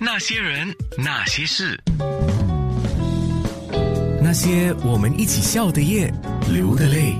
那些人，那些事，那些我们一起笑的夜，流的泪。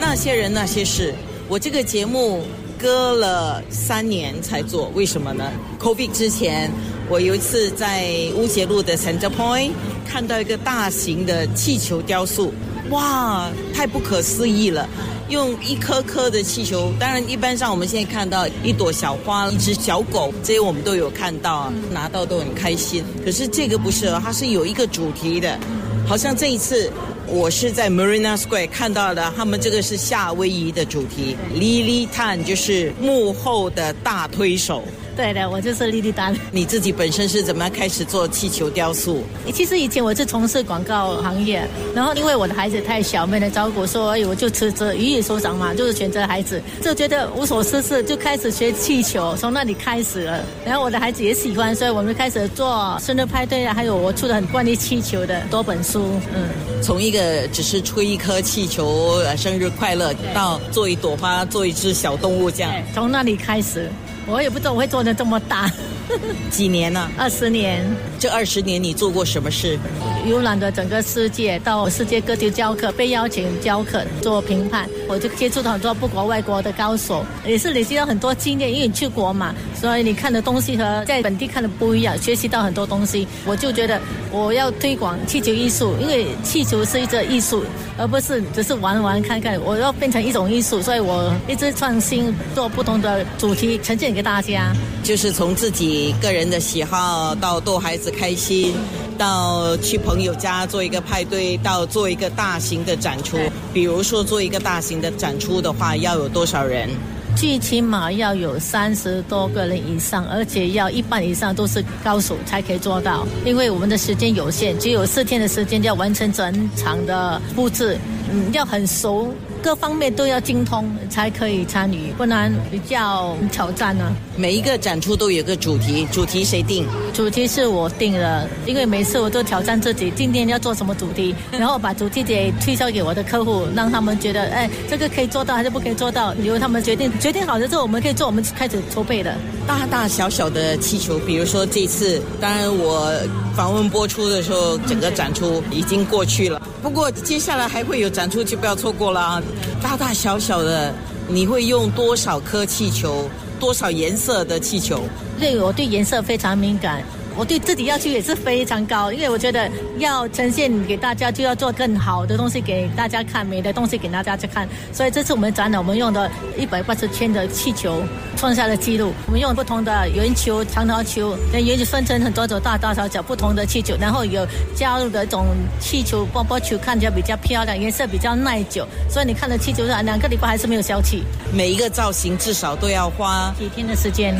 那些人，那些事，我这个节目隔了三年才做，为什么呢？COVID 之前，我有一次在乌节路的 Center Point 看到一个大型的气球雕塑，哇，太不可思议了！用一颗颗的气球，当然一般上我们现在看到一朵小花、一只小狗，这些我们都有看到啊，拿到都很开心。可是这个不是，它是有一个主题的，好像这一次我是在 Marina Square 看到的，他们这个是夏威夷的主题，Lily Tan 就是幕后的大推手。对的，我就是莉莉丹。你自己本身是怎么开始做气球雕塑？其实以前我是从事广告行业，然后因为我的孩子太小，没人照顾，所以我就辞职，鱼与手掌嘛，就是选择孩子，就觉得无所事事，就开始学气球，从那里开始了。然后我的孩子也喜欢，所以我们开始做生日派对啊，还有我出了很关于气球的多本书。嗯，从一个只是吹一颗气球，生日快乐，到做一朵花，做一只小动物这样，从那里开始。我也不知道我会做的这么大，几年了？二十年。这二十年你做过什么事？游览了整个世界，到世界各地教课，被邀请教课做评判，我就接触到很多不国外国的高手，也是累积到很多经验。因为你去国嘛，所以你看的东西和在本地看的不一样，学习到很多东西。我就觉得我要推广气球艺术，因为气球是一个艺术，而不是只是玩玩看看。我要变成一种艺术，所以我一直创新，做不同的主题呈现给大家。就是从自己个人的喜好到逗孩子开心。到去朋友家做一个派对，到做一个大型的展出。比如说做一个大型的展出的话，要有多少人？最起码要有三十多个人以上，而且要一半以上都是高手才可以做到。因为我们的时间有限，只有四天的时间要完成整场的布置，嗯，要很熟。各方面都要精通才可以参与，不然比较挑战呢。每一个展出都有个主题，主题谁定？主题是我定的，因为每次我都挑战自己，今天要做什么主题，然后把主题给推销给我的客户，让他们觉得，哎，这个可以做到还是不可以做到，由他们决定。决定好了之后，我们可以做，我们开始筹备的。大大小小的气球，比如说这次，当然我访问播出的时候，整个展出已经过去了。不过接下来还会有展出，就不要错过了。大大小小的，你会用多少颗气球？多少颜色的气球？对，我对颜色非常敏感。我对自己要求也是非常高，因为我觉得要呈现给大家，就要做更好的东西给大家看，美的东西给大家去看。所以这次我们展览，我们用的一百八十千的气球创下了纪录。我们用不同的圆球、长条球，那圆球分成很多种大大小小不同的气球，然后有加入的一种气球波波球，看起来比较漂亮，颜色比较耐久。所以你看的气球上两个礼拜还是没有消气。每一个造型至少都要花几天的时间，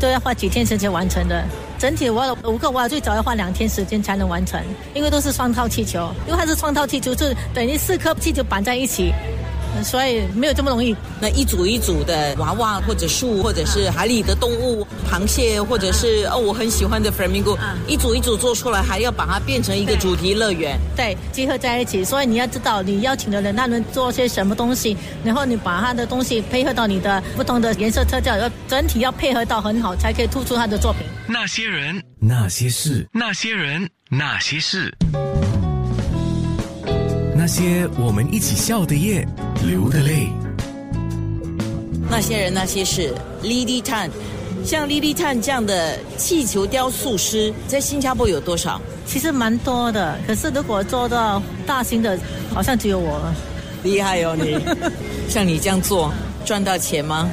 都要花几天时间完成的。整体挖了五个挖，最早要花两天时间才能完成，因为都是双套气球，因为它是双套气球，就等于四颗气球绑在一起。所以没有这么容易。那一组一组的娃娃，或者树，或者是海里的动物，螃蟹，或者是哦，我很喜欢的 flamingo，一组一组做出来，还要把它变成一个主题乐园。对，结合在一起。所以你要知道，你邀请的人他能做些什么东西，然后你把他的东西配合到你的不同的颜色特调，要整体要配合到很好，才可以突出他的作品。那些人，那些事，那些人，那些事。那些我们一起笑的夜，流的泪。那些人，那些事。Lily Tan，像 Lily Tan 这样的气球雕塑师，在新加坡有多少？其实蛮多的，可是如果做到大型的，好像只有我了。厉害哦，你 像你这样做，赚到钱吗？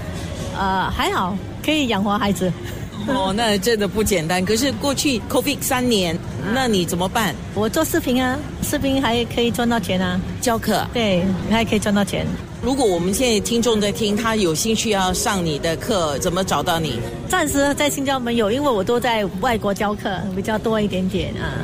呃，还好，可以养活孩子。哦，那真的不简单。可是过去 COVID 三年，那你怎么办？我做视频啊，视频还可以赚到钱啊。教课，对，你还可以赚到钱。如果我们现在听众在听，他有兴趣要上你的课，怎么找到你？暂时在新加坡没有，因为我都在外国教课比较多一点点啊。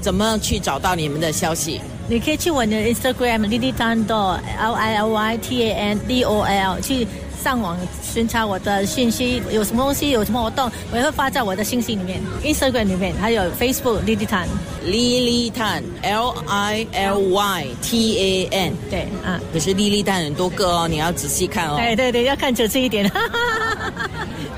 怎么去找到你们的消息？你可以去我的 Instagram Lily Tan Do L I L Y T A N D O L 去。上网巡查我的信息，有什么东西，有什么活动，我也会发在我的信息里面，Instagram 里面，还有 Facebook Lily Tan，Lily Tan，L I L Y T A N，对，啊，可是 Lily Tan 很多个哦，你要仔细看哦。对对对，要看仔细一点。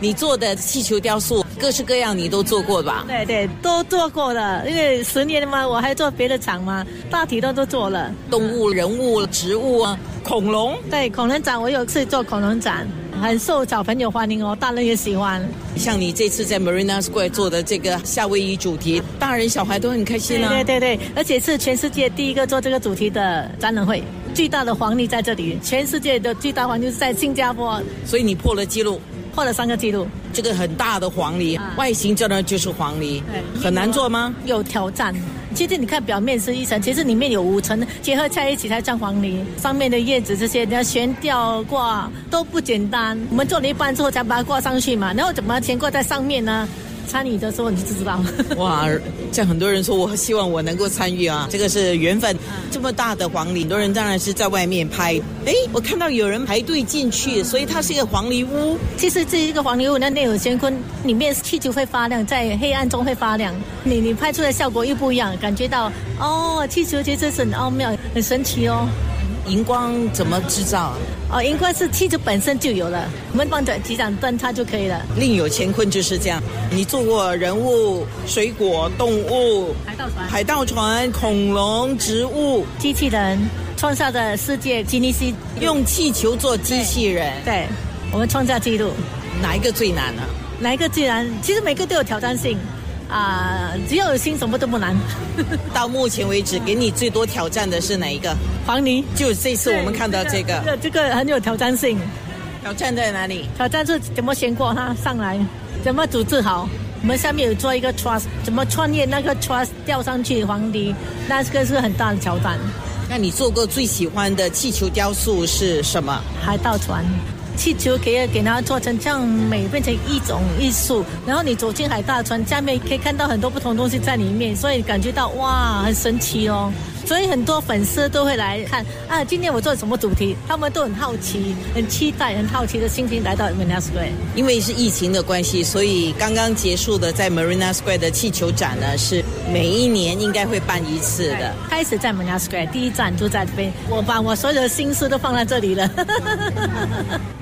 你做的气球雕塑各式各样，你都做过吧？对对，都做过了，因为十年嘛，我还做别的厂嘛，大体都都做了。动物、人物、植物啊，恐龙。对，恐龙展我有次做恐龙展，很受小朋友欢迎哦，大人也喜欢。像你这次在 Marina Square 做的这个夏威夷主题，大人小孩都很开心啊。对对对，而且是全世界第一个做这个主题的展览会，巨大的黄历在这里，全世界的巨大黄鹂是在新加坡，所以你破了记录。破了三个记录，这个很大的黄鹂，外形真的就是黄鹂，很难做吗？有挑战。其实你看表面是一层，其实里面有五层结合在一起才像黄梨。上面的叶子这些你要悬吊挂都不简单。我们做了一半之后才把它挂上去嘛，然后怎么悬挂在上面呢？参与的时候你就知道了。哇，像很多人说，我希望我能够参与啊，这个是缘分。这么大的黄鹂，很多人当然是在外面拍。哎，我看到有人排队进去，所以它是一个黄鹂屋。其实这一个黄鹂屋，那内有乾坤，里面气球会发亮，在黑暗中会发亮。你你拍出来效果又不一样，感觉到哦，气球其实是很奥妙、很神奇哦。荧光怎么制造？哦，荧光是气球本身就有了，我们放着几盏灯它就可以了。另有乾坤就是这样。你做过人物、水果、动物、海盗船、海盗船、恐龙、植物、机器人，创下的世界吉尼斯用气球做机器人。对，我们创下纪录。哪一个最难呢？哪一个最难？其实每个都有挑战性。啊，只要有心，什么都不难。到目前为止，给你最多挑战的是哪一个？黄泥。就这次我们看到这个，这个很有挑战性。挑战在哪里？挑战是怎么先过它上来，怎么组织好。我们下面有做一个 trust，怎么穿越那个 trust 吊上去黄泥，那这个是很大的挑战。那你做过最喜欢的气球雕塑是什么？海盗船。气球可以给它做成这样美，变成一种艺术。然后你走进海大船，下面可以看到很多不同东西在里面，所以感觉到哇，很神奇哦。所以很多粉丝都会来看啊，今天我做什么主题？他们都很好奇、很期待、很好奇的心情来到 Marina Square。因为是疫情的关系，所以刚刚结束的在 Marina Square 的气球展呢，是每一年应该会办一次的。开始在 Marina Square 第一站就在这边，我把我所有的心思都放在这里了。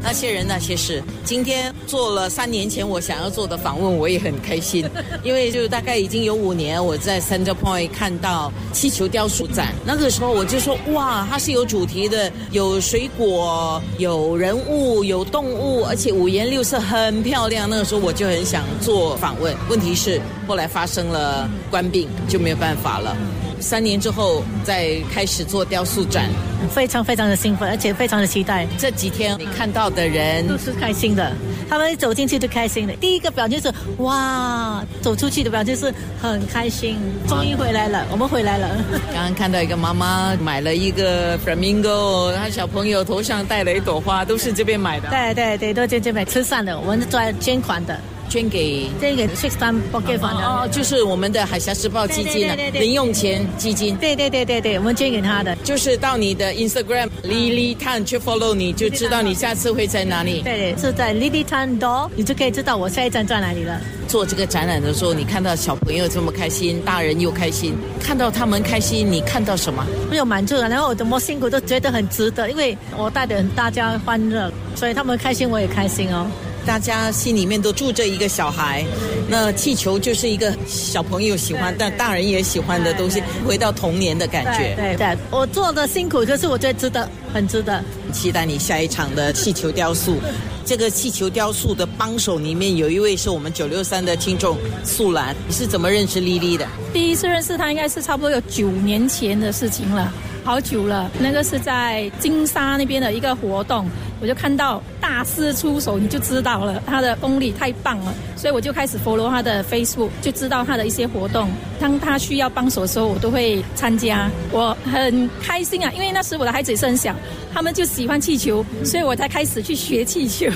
那些人那些事，今天做了三年前我想要做的访问，我也很开心，因为就大概已经有五年我在 Center Point 看到气球雕塑展，那个时候我就说哇，它是有主题的，有水果，有人物，有动物，而且五颜六色，很漂亮。那个时候我就很想做访问，问题是后来发生了官病，就没有办法了。三年之后再开始做雕塑展，非常非常的兴奋，而且非常的期待。这几天你看到的人都是开心的，他们走进去就开心的。第一个表情是哇，走出去的表情是很开心，终于回来了，我们回来了。刚刚看到一个妈妈买了一个 flamingo，她小朋友头上戴了一朵花，都是这边买的。对对对，都在这边吃饭的，我们是做捐款的。捐给这个 Six Time Pocket Fund 哦，就是我们的海峡时报基金的零用钱基金。对对对对对，我们捐给他的。就是到你的 Instagram Lily Tan 去 follow 你，就知道你下次会在哪里。对，是在 Lily Tan d o o 你就可以知道我下一站在哪里了。做这个展览的时候，你看到小朋友这么开心，大人又开心，看到他们开心，你看到什么？没有满足了，然后我怎么辛苦都觉得很值得，因为我带着大家欢乐，所以他们开心，我也开心哦。大家心里面都住着一个小孩，那气球就是一个小朋友喜欢，但大人也喜欢的东西，回到童年的感觉。对对，我做的辛苦，可是我觉得值得，很值得。期待你下一场的气球雕塑。这个气球雕塑的帮手里面有一位是我们九六三的听众素兰，你是怎么认识丽丽的？第一次认识她应该是差不多有九年前的事情了，好久了。那个是在金沙那边的一个活动。我就看到大师出手，你就知道了，他的功力太棒了，所以我就开始 follow 他的 Facebook，就知道他的一些活动。当他需要帮手的时候，我都会参加，我很开心啊，因为那时我的孩子也是很小，他们就喜欢气球，所以我才开始去学气球。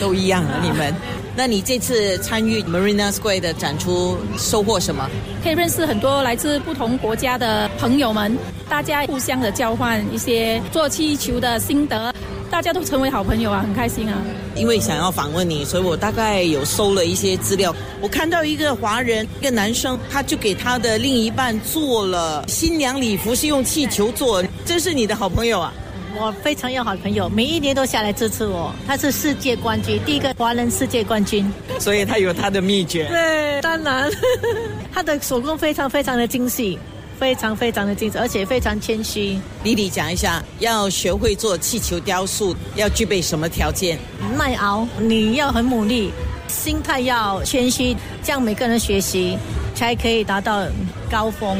都一样啊，你们。那你这次参与 Marina Square 的展出，收获什么？可以认识很多来自不同国家的朋友们，大家互相的交换一些做气球的心得。大家都成为好朋友啊，很开心啊！因为想要访问你，所以我大概有搜了一些资料。我看到一个华人，一个男生，他就给他的另一半做了新娘礼服，是用气球做。这是你的好朋友啊？我非常要好的朋友，每一年都下来支持我。他是世界冠军，第一个华人世界冠军，所以他有他的秘诀。对，当然，他的手工非常非常的精细。非常非常的精致，而且非常谦虚。丽丽讲一下，要学会做气球雕塑，要具备什么条件？耐熬，你要很努力，心态要谦虚，这样每个人学习才可以达到高峰。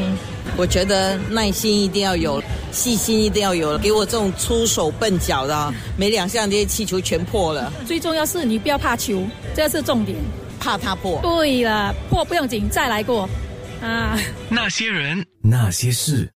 我觉得耐心一定要有，细心一定要有。给我这种粗手笨脚的，没两下这些气球全破了。最重要是你不要怕球，这是重点。怕它破？对了，破不用紧，再来过。啊，那些人，那些事。